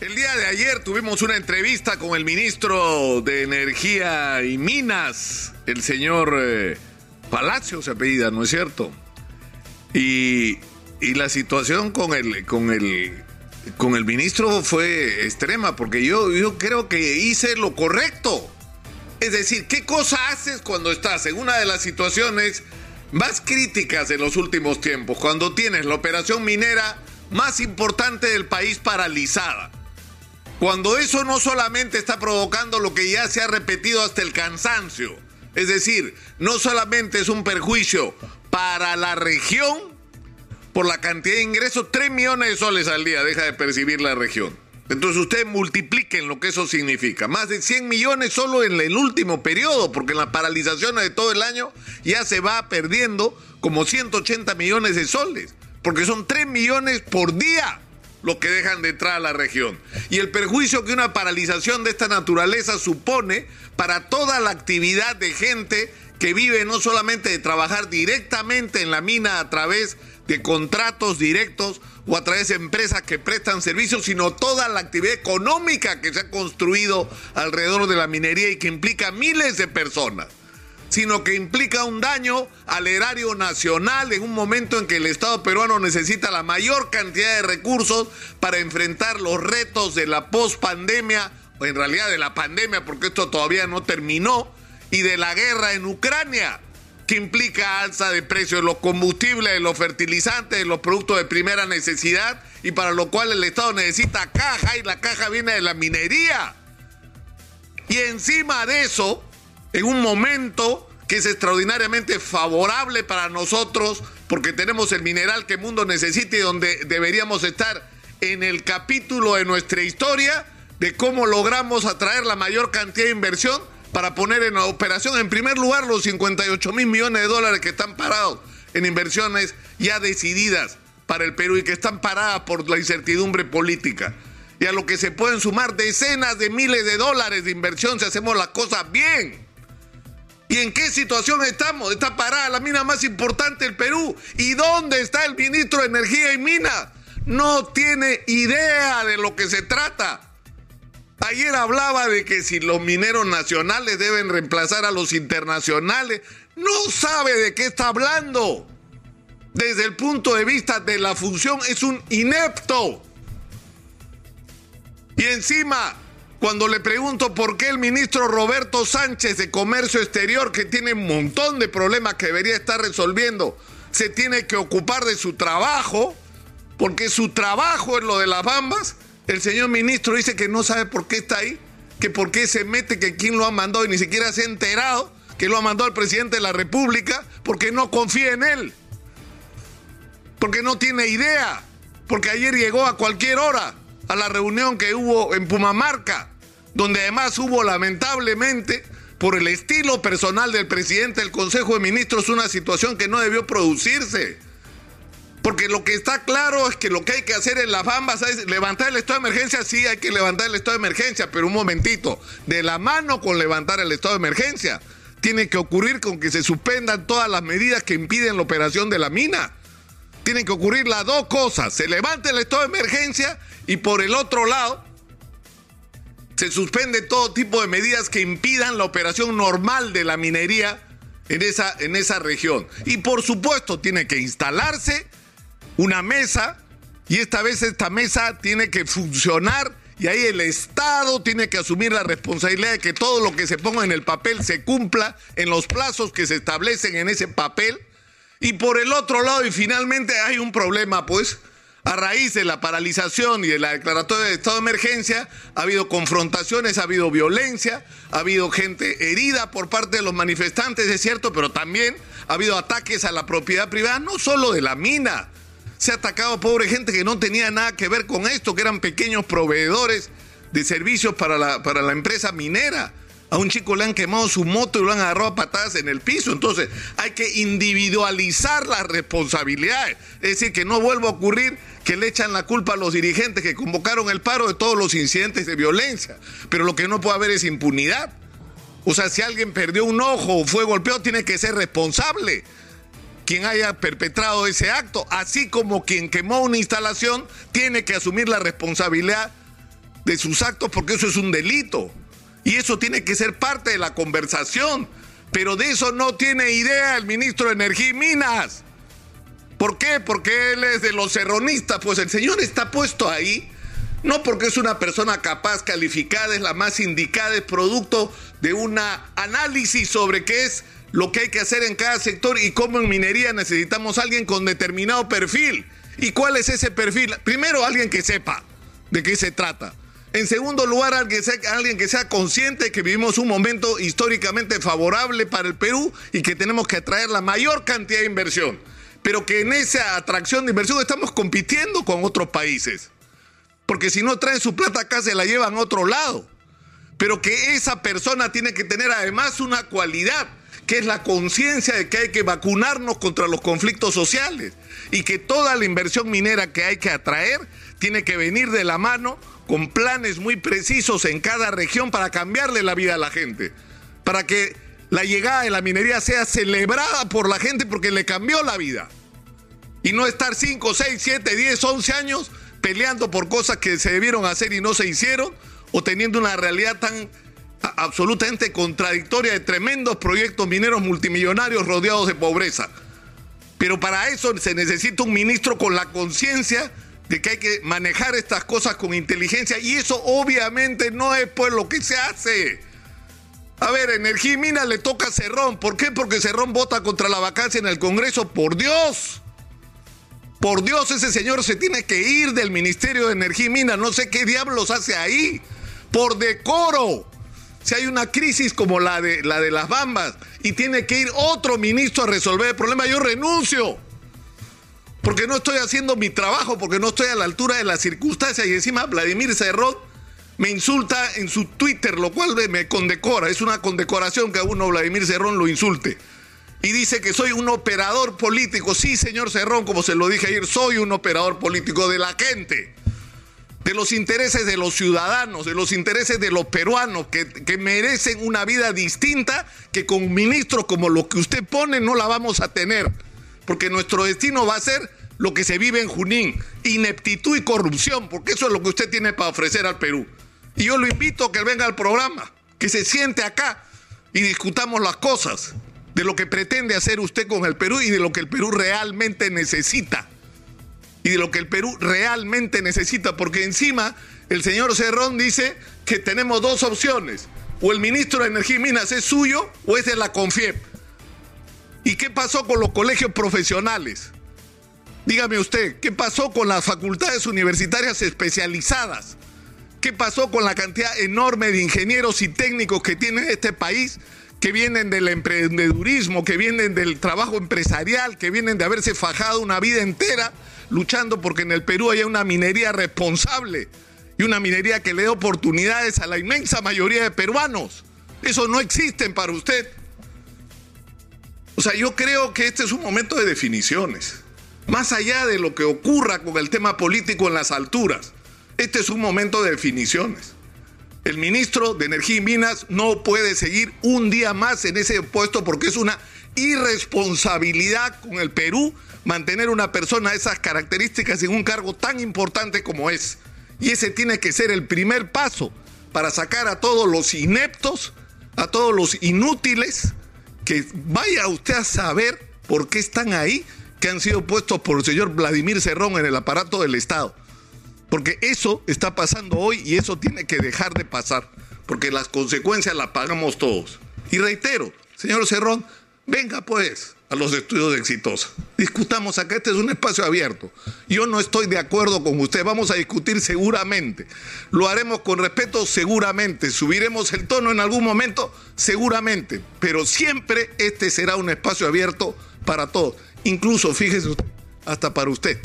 El día de ayer tuvimos una entrevista con el ministro de Energía y Minas, el señor eh, Palacio se apellida, ¿no es cierto? Y, y, la situación con el, con el, con el ministro fue extrema, porque yo, yo creo que hice lo correcto. Es decir, ¿qué cosa haces cuando estás en una de las situaciones más críticas en los últimos tiempos? Cuando tienes la operación minera más importante del país paralizada cuando eso no solamente está provocando lo que ya se ha repetido hasta el cansancio, es decir, no solamente es un perjuicio para la región por la cantidad de ingresos, 3 millones de soles al día deja de percibir la región. Entonces ustedes multipliquen lo que eso significa. Más de 100 millones solo en el último periodo, porque en las paralizaciones de todo el año ya se va perdiendo como 180 millones de soles, porque son 3 millones por día lo que dejan de entrar a la región. Y el perjuicio que una paralización de esta naturaleza supone para toda la actividad de gente que vive no solamente de trabajar directamente en la mina a través de contratos directos o a través de empresas que prestan servicios, sino toda la actividad económica que se ha construido alrededor de la minería y que implica miles de personas sino que implica un daño al erario nacional en un momento en que el Estado peruano necesita la mayor cantidad de recursos para enfrentar los retos de la pospandemia, o en realidad de la pandemia, porque esto todavía no terminó, y de la guerra en Ucrania, que implica alza de precios de los combustibles, de los fertilizantes, de los productos de primera necesidad, y para lo cual el Estado necesita caja, y la caja viene de la minería. Y encima de eso, en un momento que es extraordinariamente favorable para nosotros porque tenemos el mineral que el mundo necesita y donde deberíamos estar en el capítulo de nuestra historia de cómo logramos atraer la mayor cantidad de inversión para poner en operación en primer lugar los 58 mil millones de dólares que están parados en inversiones ya decididas para el Perú y que están paradas por la incertidumbre política. Y a lo que se pueden sumar decenas de miles de dólares de inversión si hacemos las cosas bien. ¿Y en qué situación estamos? Está parada la mina más importante del Perú. ¿Y dónde está el ministro de Energía y Minas? No tiene idea de lo que se trata. Ayer hablaba de que si los mineros nacionales deben reemplazar a los internacionales. No sabe de qué está hablando. Desde el punto de vista de la función es un inepto. Y encima cuando le pregunto por qué el ministro Roberto Sánchez de Comercio Exterior, que tiene un montón de problemas que debería estar resolviendo, se tiene que ocupar de su trabajo, porque su trabajo es lo de las bambas, el señor ministro dice que no sabe por qué está ahí, que por qué se mete, que quién lo ha mandado y ni siquiera se ha enterado que lo ha mandado el presidente de la República, porque no confía en él, porque no tiene idea, porque ayer llegó a cualquier hora a la reunión que hubo en Pumamarca, donde además hubo lamentablemente, por el estilo personal del presidente del Consejo de Ministros, una situación que no debió producirse. Porque lo que está claro es que lo que hay que hacer en las bambas es levantar el estado de emergencia, sí hay que levantar el estado de emergencia, pero un momentito, de la mano con levantar el estado de emergencia, tiene que ocurrir con que se suspendan todas las medidas que impiden la operación de la mina tienen que ocurrir las dos cosas. Se levanta el estado de emergencia y por el otro lado se suspende todo tipo de medidas que impidan la operación normal de la minería en esa, en esa región. Y por supuesto tiene que instalarse una mesa y esta vez esta mesa tiene que funcionar y ahí el Estado tiene que asumir la responsabilidad de que todo lo que se ponga en el papel se cumpla en los plazos que se establecen en ese papel y por el otro lado, y finalmente hay un problema, pues, a raíz de la paralización y de la declaratoria de estado de emergencia, ha habido confrontaciones, ha habido violencia, ha habido gente herida por parte de los manifestantes, es cierto, pero también ha habido ataques a la propiedad privada, no solo de la mina. Se ha atacado pobre gente que no tenía nada que ver con esto, que eran pequeños proveedores de servicios para la, para la empresa minera. A un chico le han quemado su moto y lo han agarrado a patadas en el piso. Entonces hay que individualizar las responsabilidades. Es decir, que no vuelva a ocurrir que le echan la culpa a los dirigentes que convocaron el paro de todos los incidentes de violencia. Pero lo que no puede haber es impunidad. O sea, si alguien perdió un ojo o fue golpeado, tiene que ser responsable quien haya perpetrado ese acto, así como quien quemó una instalación tiene que asumir la responsabilidad de sus actos porque eso es un delito. Y eso tiene que ser parte de la conversación. Pero de eso no tiene idea el ministro de Energía y Minas. ¿Por qué? Porque él es de los serronistas. Pues el señor está puesto ahí no porque es una persona capaz, calificada, es la más indicada, es producto de un análisis sobre qué es lo que hay que hacer en cada sector y cómo en minería necesitamos alguien con determinado perfil. ¿Y cuál es ese perfil? Primero, alguien que sepa de qué se trata. En segundo lugar, alguien, que sea consciente que vivimos un momento históricamente favorable para el Perú y que tenemos que atraer la mayor cantidad de inversión. Pero que en esa atracción de inversión estamos compitiendo con otros países. Porque si no traen su plata acá, se la llevan a otro lado. Pero que esa persona tiene que tener además una cualidad que es la conciencia de que hay que vacunarnos contra los conflictos sociales y que toda la inversión minera que hay que atraer tiene que venir de la mano con planes muy precisos en cada región para cambiarle la vida a la gente, para que la llegada de la minería sea celebrada por la gente porque le cambió la vida. Y no estar 5, 6, 7, 10, 11 años peleando por cosas que se debieron hacer y no se hicieron, o teniendo una realidad tan absolutamente contradictoria de tremendos proyectos mineros multimillonarios rodeados de pobreza. Pero para eso se necesita un ministro con la conciencia de que hay que manejar estas cosas con inteligencia y eso obviamente no es pues lo que se hace. A ver, Energía y Mina le toca a Cerrón. ¿Por qué? Porque Cerrón vota contra la vacancia en el Congreso. Por Dios. Por Dios, ese señor se tiene que ir del Ministerio de Energía y Mina. No sé qué diablos hace ahí. Por decoro si hay una crisis como la de, la de las bambas y tiene que ir otro ministro a resolver el problema, yo renuncio. Porque no estoy haciendo mi trabajo, porque no estoy a la altura de las circunstancias. Y encima Vladimir Cerrón me insulta en su Twitter, lo cual me condecora. Es una condecoración que a uno Vladimir Cerrón lo insulte. Y dice que soy un operador político. Sí, señor Cerrón, como se lo dije ayer, soy un operador político de la gente de los intereses de los ciudadanos, de los intereses de los peruanos que, merecen una vida distinta que con ministros como los que usted pone no la vamos a tener, porque nuestro destino va a ser lo que se vive en Junín, ineptitud y corrupción, porque eso es lo que usted tiene para ofrecer al Perú. Y yo lo invito a que venga al programa, que se siente acá y discutamos las cosas de lo que pretende hacer usted con el Perú y de lo que el Perú realmente necesita y de lo que el Perú realmente necesita, porque encima el señor Cerrón dice que tenemos dos opciones, o el ministro de Energía y Minas es suyo o es de la CONFIEP. ¿Y qué pasó con los colegios profesionales? Dígame usted, ¿qué pasó con las facultades universitarias especializadas? ¿Qué pasó con la cantidad enorme de ingenieros y técnicos que tiene este país, que vienen del emprendedurismo, que vienen del trabajo empresarial, que vienen de haberse fajado una vida entera luchando porque en el Perú haya una minería responsable y una minería que le dé oportunidades a la inmensa mayoría de peruanos. Eso no existe para usted. O sea, yo creo que este es un momento de definiciones. Más allá de lo que ocurra con el tema político en las alturas, este es un momento de definiciones. El ministro de Energía y Minas no puede seguir un día más en ese puesto porque es una irresponsabilidad con el Perú mantener una persona de esas características en un cargo tan importante como es. Y ese tiene que ser el primer paso para sacar a todos los ineptos, a todos los inútiles, que vaya usted a saber por qué están ahí, que han sido puestos por el señor Vladimir Cerrón en el aparato del Estado. Porque eso está pasando hoy y eso tiene que dejar de pasar, porque las consecuencias las pagamos todos. Y reitero, señor Cerrón, venga pues, a los estudios exitosos. Discutamos acá, este es un espacio abierto. Yo no estoy de acuerdo con usted, vamos a discutir seguramente. Lo haremos con respeto seguramente. Subiremos el tono en algún momento seguramente. Pero siempre este será un espacio abierto para todos. Incluso, fíjese hasta para usted.